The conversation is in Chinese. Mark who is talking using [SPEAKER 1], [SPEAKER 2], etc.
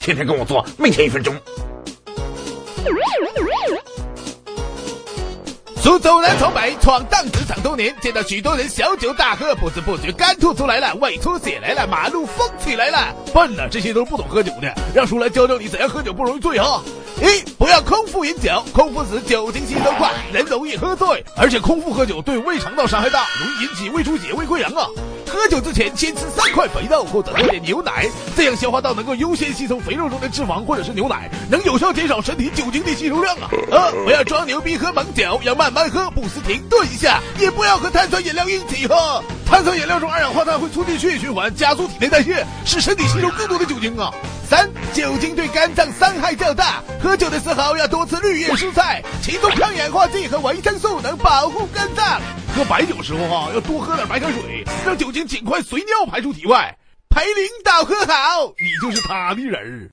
[SPEAKER 1] 天天跟我做，每天一分钟。
[SPEAKER 2] 苏州南闯北，闯荡职场多年，见到许多人小酒大喝，不知不觉肝吐出来了，胃出血来了，马路风起来了。笨呢，这些都是不懂喝酒的，让叔来教教你怎样喝酒不容易醉哈。一，不要空腹饮酒，空腹时酒精吸收快，人容易喝醉，而且空腹喝酒对胃肠道伤害大，容易引起胃出血、胃溃疡啊。喝酒之前先吃三块肥肉或者喝点牛奶，这样消化道能够优先吸收肥肉中的脂肪或者是牛奶，能有效减少身体酒精的吸收量啊。二，不要装牛逼喝猛酒，要慢慢喝，不时停顿一下，也不要和碳酸饮料一起喝。碳酸饮料中二氧化碳会促进血液循环，加速体内代谢，使身体吸收更多的酒精啊。三，酒精对肝脏伤害较大，喝酒的时候要多吃绿叶蔬菜，其中抗氧化剂和维生素能保护肝脏。喝白酒时候哈，要多喝点白开水，让酒精尽快随尿排出体外。陪领导喝好，你就是他的人儿。